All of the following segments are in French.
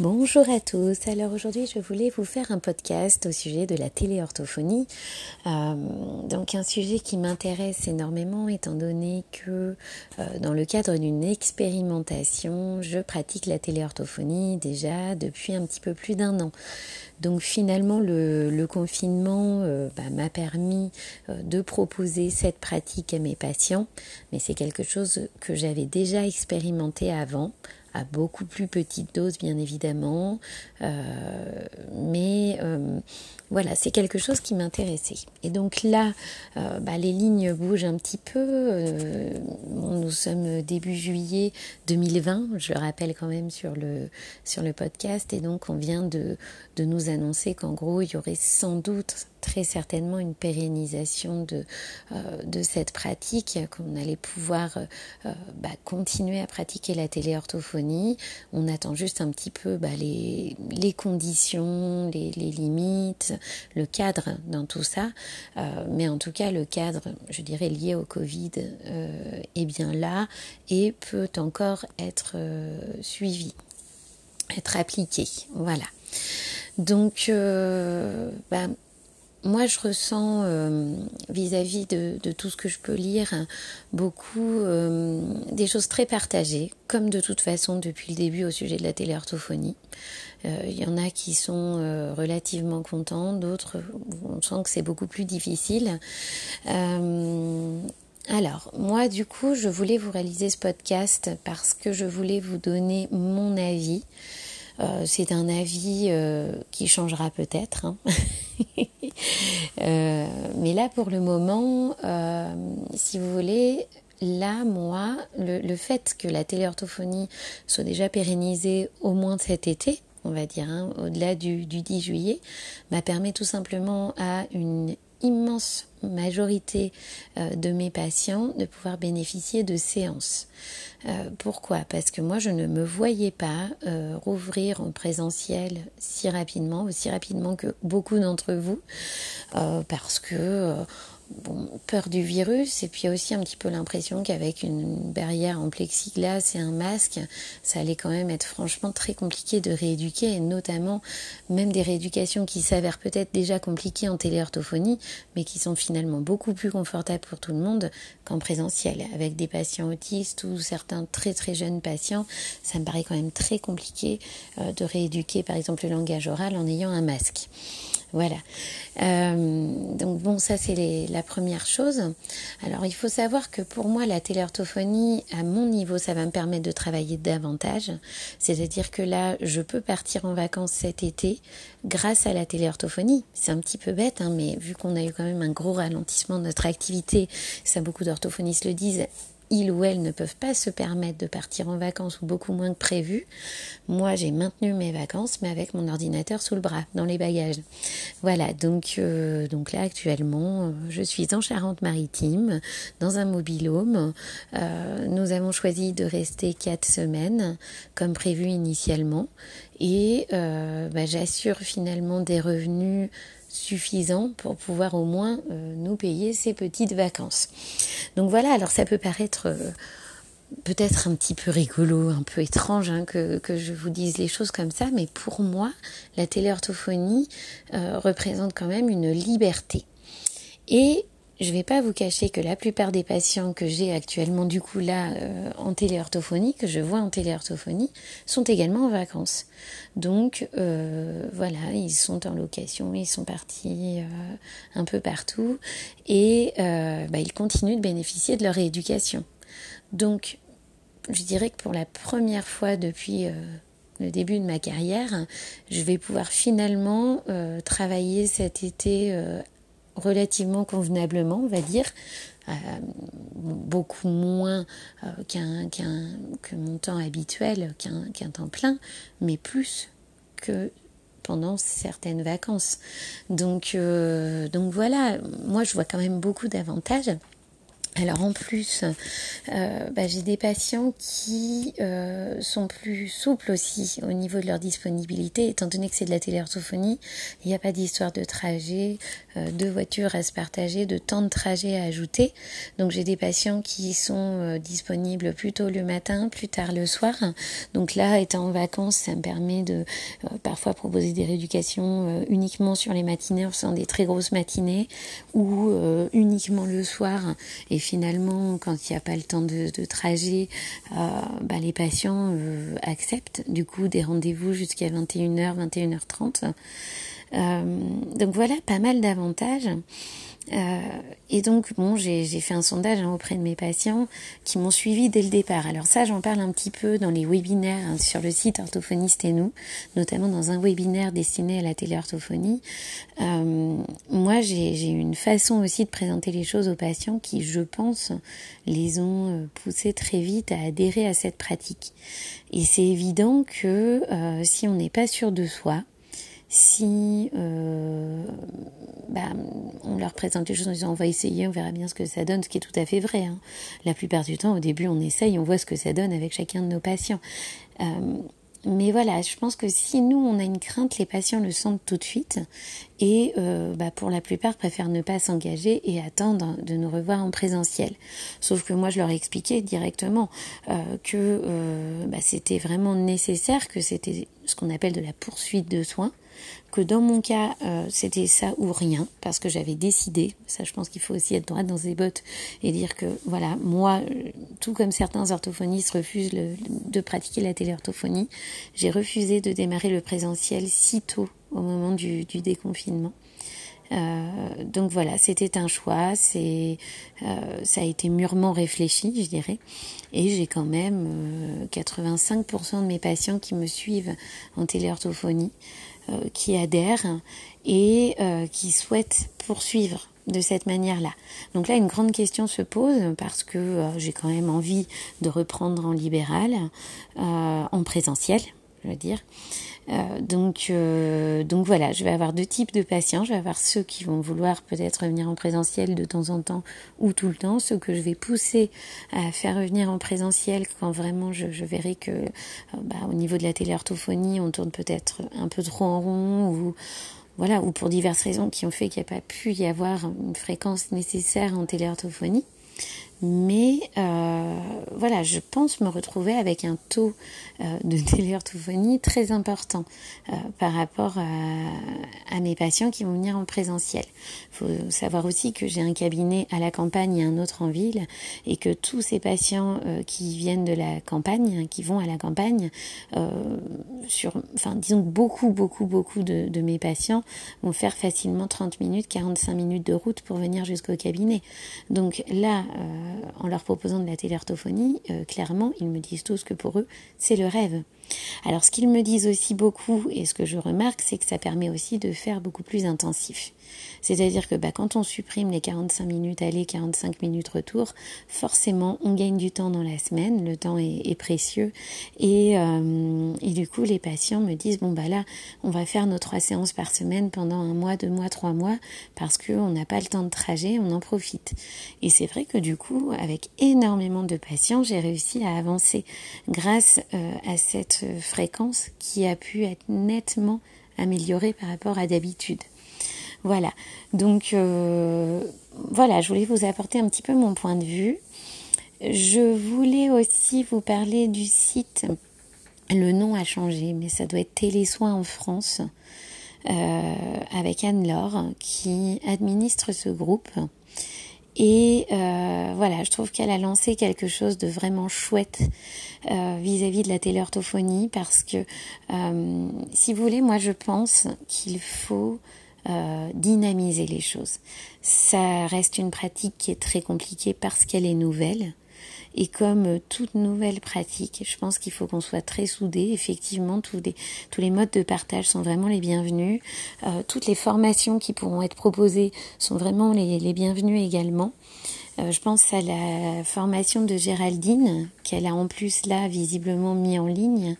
Bonjour à tous. Alors aujourd'hui, je voulais vous faire un podcast au sujet de la téléorthophonie. Euh, donc un sujet qui m'intéresse énormément étant donné que euh, dans le cadre d'une expérimentation, je pratique la téléorthophonie déjà depuis un petit peu plus d'un an. Donc finalement, le, confinement euh, bah, m'a permis de proposer cette pratique à mes patients, mais c'est quelque chose que j'avais déjà expérimenté avant beaucoup plus petite dose bien évidemment, euh, mais euh, voilà, c'est quelque chose qui m'intéressait. Et donc là, euh, bah, les lignes bougent un petit peu. nous sommes début juillet 2020, je le rappelle quand même sur le, sur le podcast, et donc on vient de, de nous annoncer qu'en gros, il y aurait sans doute très certainement une pérennisation de, euh, de cette pratique, qu'on allait pouvoir euh, euh, bah, continuer à pratiquer la téléorthophonie. On attend juste un petit peu bah, les, les, conditions, les, limites, le cadre dans tout ça. mais en tout cas, le cadre, je dirais, lié au Covid est bien là et peut encore être suivi, être appliqué. Voilà. Donc, bah, moi, je ressens euh, vis-à-vis de, tout ce que je peux lire beaucoup euh, des choses très partagées, comme de toute façon depuis le début au sujet de la téléorthophonie. Euh, il y en a qui sont relativement contents, d'autres, on sent que c'est beaucoup plus difficile. alors, moi, du coup, je voulais vous réaliser ce podcast parce que je voulais vous donner mon avis. C'est un avis qui changera peut-être. Hein. Euh, mais là, pour le moment, euh, si vous voulez, là, moi, le, fait que la téléorthophonie soit déjà pérennisée au moins cet été, on va dire, hein, au-delà du, du 10 juillet, m'a permis tout simplement à une immense majorité euh, de mes patients de pouvoir bénéficier de séances. Euh, pourquoi? Parce que moi, je ne me voyais pas euh, rouvrir en présentiel si rapidement, aussi rapidement que beaucoup d'entre vous, parce que bon, peur du virus et puis aussi un petit peu l'impression qu'avec une barrière en plexiglas et un masque, ça allait quand même être franchement très compliqué de rééduquer et notamment même des rééducations qui s'avèrent peut-être déjà compliquées en téléorthophonie mais qui sont finalement beaucoup plus confortables pour tout le monde qu'en présentiel. Avec des patients autistes ou certains très très jeunes patients, ça me paraît quand même très compliqué euh, de rééduquer par exemple le langage oral en ayant un masque. Voilà. Euh, donc bon, ça c'est la première chose. Alors il faut savoir que pour moi, la téléorthophonie, à mon niveau, ça va me permettre de travailler davantage. C'est-à-dire que là, je peux partir en vacances cet été grâce à la téléorthophonie. C'est un petit peu bête, hein, mais vu qu'on a eu quand même un gros ralentissement de notre activité, ça beaucoup d'orthophonistes le disent, ils ou elles ne peuvent pas se permettre de partir en vacances ou beaucoup moins que prévu. Moi, j'ai maintenu mes vacances, mais avec mon ordinateur sous le bras, dans les bagages. Voilà, donc, euh, donc là, actuellement, euh, je suis en Charente-Maritime, dans un mobilhome. Euh, nous avons choisi de rester quatre semaines, comme prévu initialement. Et bah, j'assure finalement des revenus suffisant pour pouvoir au moins euh, nous payer ces petites vacances. Donc voilà, alors ça peut paraître euh, peut-être un petit peu rigolo, un peu étrange hein, que, je vous dise les choses comme ça, mais pour moi, la téléorthophonie euh, représente quand même une liberté. Et je vais pas vous cacher que la plupart des patients que j'ai actuellement du coup là euh, en téléorthophonie, que je vois en téléorthophonie, sont également en vacances. Donc euh, voilà, ils sont en location, ils sont partis euh, un peu partout et bah, ils continuent de bénéficier de leur rééducation. Donc je dirais que pour la première fois depuis le début de ma carrière, je vais pouvoir finalement travailler cet été relativement convenablement, on va dire, euh, beaucoup moins euh, qu'un, que mon temps habituel, qu'un, qu'un temps plein, mais plus que pendant certaines vacances. Donc, euh, donc voilà, moi je vois quand même beaucoup d'avantages Alors en plus, euh, bah, j'ai des patients qui euh, sont plus souples aussi au niveau de leur disponibilité, étant donné que c'est de la téléorthophonie, il n'y a pas d'histoire de trajet, euh, de voitures à se partager, de temps de trajet à ajouter. Donc j'ai des patients qui sont disponibles plus tôt le matin, plus tard le soir. Donc là, étant en vacances, ça me permet de parfois proposer des rééducations uniquement sur les matinées en faisant des très grosses matinées ou uniquement le soir et finalement, quand il n'y a pas le temps de, trajet, euh, bah, les patients euh, acceptent du coup des rendez-vous jusqu'à 21h, 21h30. Euh, donc voilà, pas mal d'avantages. Euh, et donc, bon, j'ai fait un sondage hein, auprès de mes patients qui m'ont suivi dès le départ. Alors ça, j'en parle un petit peu dans les webinaires hein, sur le site Orthophoniste et nous, notamment dans un webinaire destiné à la téléorthophonie. Euh, moi, j'ai une façon aussi de présenter les choses aux patients qui, je pense, les ont euh, poussés très vite à adhérer à cette pratique. Et c'est évident que euh, si on n'est pas sûr de soi, si euh, bah, on leur présente les choses en disant on va essayer, on verra bien ce que ça donne, ce qui est tout à fait vrai. Hein. La plupart du temps, au début, on essaye, on voit ce que ça donne avec chacun de nos patients. Euh, mais voilà, je pense que si nous, on a une crainte, les patients le sentent tout de suite et euh, bah, pour la plupart préfèrent ne pas s'engager et attendre de nous revoir en présentiel. Sauf que moi, je leur ai expliqué directement euh, que euh, bah, c'était vraiment nécessaire, que c'était ce qu'on appelle de la poursuite de soins, que dans mon cas, euh, c'était ça ou rien, parce que j'avais décidé, ça je pense qu'il faut aussi être droit dans ses bottes et dire que, voilà, moi, euh, tout comme certains orthophonistes refusent de pratiquer la téléorthophonie, j'ai refusé de démarrer le présentiel si tôt au moment du, déconfinement. Euh, donc voilà, c'était un choix, c'est ça a été mûrement réfléchi, je dirais, et j'ai quand même 85% de mes patients qui me suivent en téléorthophonie. Euh, qui adhèrent et euh, qui souhaitent poursuivre de cette manière-là. Donc là, une grande question se pose parce que euh, j'ai quand même envie de reprendre en libéral, en présentiel, je veux dire. Euh, donc, euh, donc voilà, je vais avoir deux types de patients. Je vais avoir ceux qui vont vouloir peut-être revenir en présentiel de temps en temps ou tout le temps, ceux que je vais pousser à faire revenir en présentiel quand vraiment je, verrai que euh, bah, au niveau de la téléorthophonie, on tourne peut-être un peu trop en rond ou voilà, ou pour diverses raisons qui ont fait qu'il n'y a pas pu y avoir une fréquence nécessaire en téléorthophonie. Mais euh, voilà, je pense me retrouver avec un taux euh, de téléorthophonie très important euh, par rapport à, mes patients qui vont venir en présentiel. Il faut savoir aussi que j'ai un cabinet à la campagne et un autre en ville et que tous ces patients qui viennent de la campagne, qui vont à la campagne, sur, enfin disons beaucoup, beaucoup, beaucoup de, de mes patients vont faire facilement 30 minutes, 45 minutes de route pour venir jusqu'au cabinet. Donc là, euh, en leur proposant de la téléorthophonie, euh, clairement, ils me disent tous que pour eux, c'est le rêve. Alors ce qu'ils me disent aussi beaucoup, et ce que je remarque, c'est que ça permet aussi de faire beaucoup plus intensif. C'est-à-dire que bah, quand on supprime les 45 minutes aller, 45 minutes retour, forcément on gagne du temps dans la semaine, le temps est, précieux, et, euh, et, du coup les patients me disent bon bah là on va faire nos trois séances par semaine pendant un mois, deux mois, trois mois, parce qu'on n'a pas le temps de trajet, on en profite. Et c'est vrai que du coup avec énormément de patients j'ai réussi à avancer grâce euh, à cette fréquence qui a pu être nettement améliorée par rapport à d'habitude. Voilà. Donc euh, voilà, je voulais vous apporter un petit peu mon point de vue. Je voulais aussi vous parler du site. Le nom a changé, mais ça doit être Télésoins en France, euh, avec Anne-Laure, qui administre ce groupe. Et euh, voilà, je trouve qu'elle a lancé quelque chose de vraiment chouette vis-à-vis de la téléorthophonie parce que, si vous voulez, moi je pense qu'il faut euh, dynamiser les choses. Ça reste une pratique qui est très compliquée parce qu'elle est nouvelle. Et comme toute nouvelle pratique, je pense qu'il faut qu'on soit très soudés. Effectivement, tous les, modes de partage sont vraiment les bienvenus. Euh, toutes les formations qui pourront être proposées sont vraiment les, les bienvenues également. Euh, je pense à la formation de Géraldine, qu'elle a en plus là visiblement mis en ligne.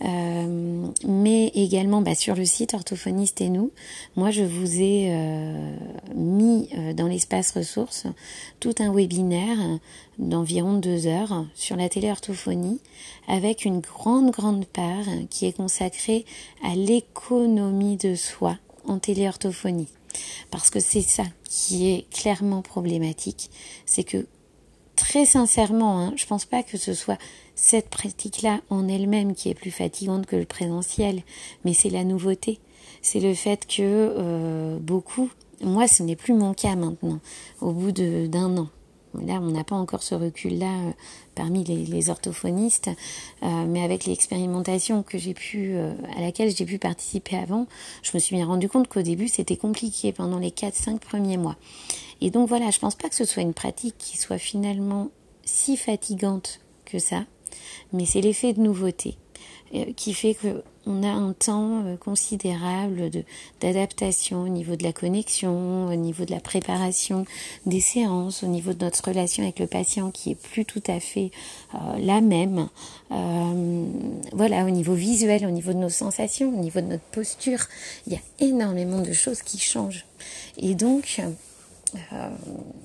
Mais également bah, sur le site Orthophoniste et nous, moi je vous ai mis dans l'espace ressources tout un webinaire d'environ deux heures sur la téléorthophonie avec une grande grande part qui est consacrée à l'économie de soi en téléorthophonie. Parce que c'est ça qui est clairement problématique, c'est que très sincèrement, hein, je pense pas que ce soit cette pratique-là en elle-même qui est plus fatigante que le présentiel, mais c'est la nouveauté. C'est le fait que euh, beaucoup, moi ce n'est plus mon cas maintenant, au bout d'un an, Là, on n'a pas encore ce recul-là euh, parmi les, orthophonistes, euh, mais avec l'expérimentation que j'ai pu, à laquelle j'ai pu participer avant, je me suis bien rendu compte qu'au début c'était compliqué pendant les 4-5 premiers mois. Et donc voilà, je pense pas que ce soit une pratique qui soit finalement si fatigante que ça, mais c'est l'effet de nouveauté qui fait que on a un temps euh, considérable d'adaptation au niveau de la connexion, au niveau de la préparation des séances, au niveau de notre relation avec le patient qui est plus tout à fait euh, la même. Euh, voilà, au niveau visuel, au niveau de nos sensations, au niveau de notre posture, il y a énormément de choses qui changent. Et donc,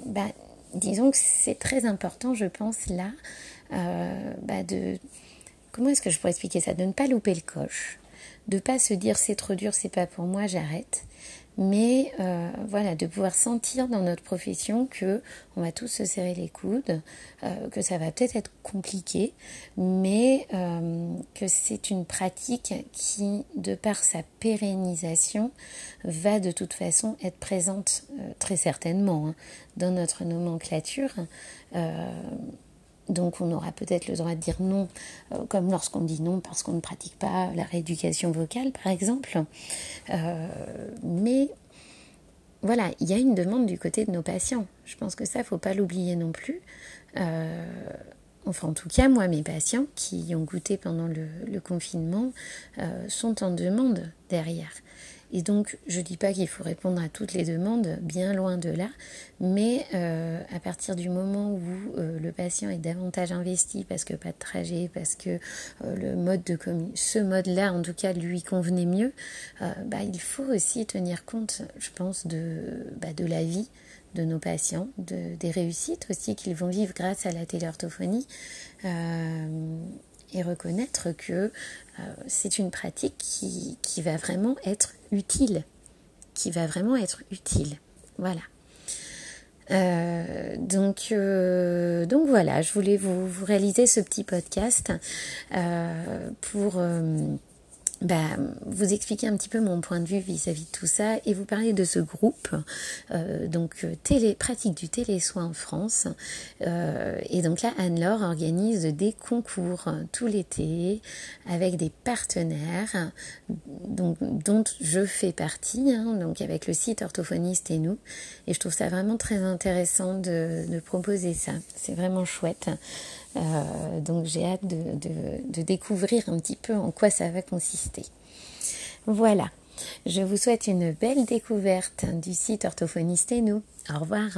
bah, disons que c'est très important, je pense, là, bah, de comment est-ce que je pourrais expliquer ça? De ne pas louper le coche, de pas se dire c'est trop dur, c'est pas pour moi, j'arrête. Mais euh, voilà, de pouvoir sentir dans notre profession que on va tous se serrer les coudes, euh, que ça va peut-être être compliqué, mais euh, que c'est une pratique qui, de par sa pérennisation, va de toute façon être présente très certainement hein, dans notre nomenclature donc on aura peut-être le droit de dire non, euh, comme lorsqu'on dit non parce qu'on ne pratique pas la rééducation vocale, par exemple. Euh, mais voilà, il y a une demande du côté de nos patients. Je pense que ça, il ne faut pas l'oublier non plus. Euh, enfin, en tout cas, moi, mes patients qui ont goûté pendant le confinement sont en demande derrière. Et donc, je ne dis pas qu'il faut répondre à toutes les demandes, bien loin de là, mais euh, à partir du moment où euh, le patient est davantage investi parce que pas de trajet, parce que euh, le mode de ce mode-là, en tout cas, lui convenait mieux, bah, il faut aussi tenir compte, je pense, de, bah, de la vie de nos patients, de, des réussites aussi qu'ils vont vivre grâce à la téléorthophonie et reconnaître que euh, c'est une pratique qui, va vraiment être utile, qui va vraiment être utile. Voilà. Euh, donc, euh, donc voilà, je voulais vous réaliser ce petit podcast pour bah, vous expliquer un petit peu mon point de vue vis-à-vis de tout ça et vous parler de ce groupe, euh, donc euh, télé, pratique du télésoin en France. Euh, et donc là, Anne-Laure organise des concours tout l'été avec des partenaires donc, dont je fais partie, hein, donc avec le site Orthophoniste et nous. Et je trouve ça vraiment très intéressant de, de proposer ça. C'est vraiment chouette. Euh, donc j'ai hâte de, découvrir un petit peu en quoi ça va consister. Voilà, je vous souhaite une belle découverte du site Orthophoniste et nous. Au revoir.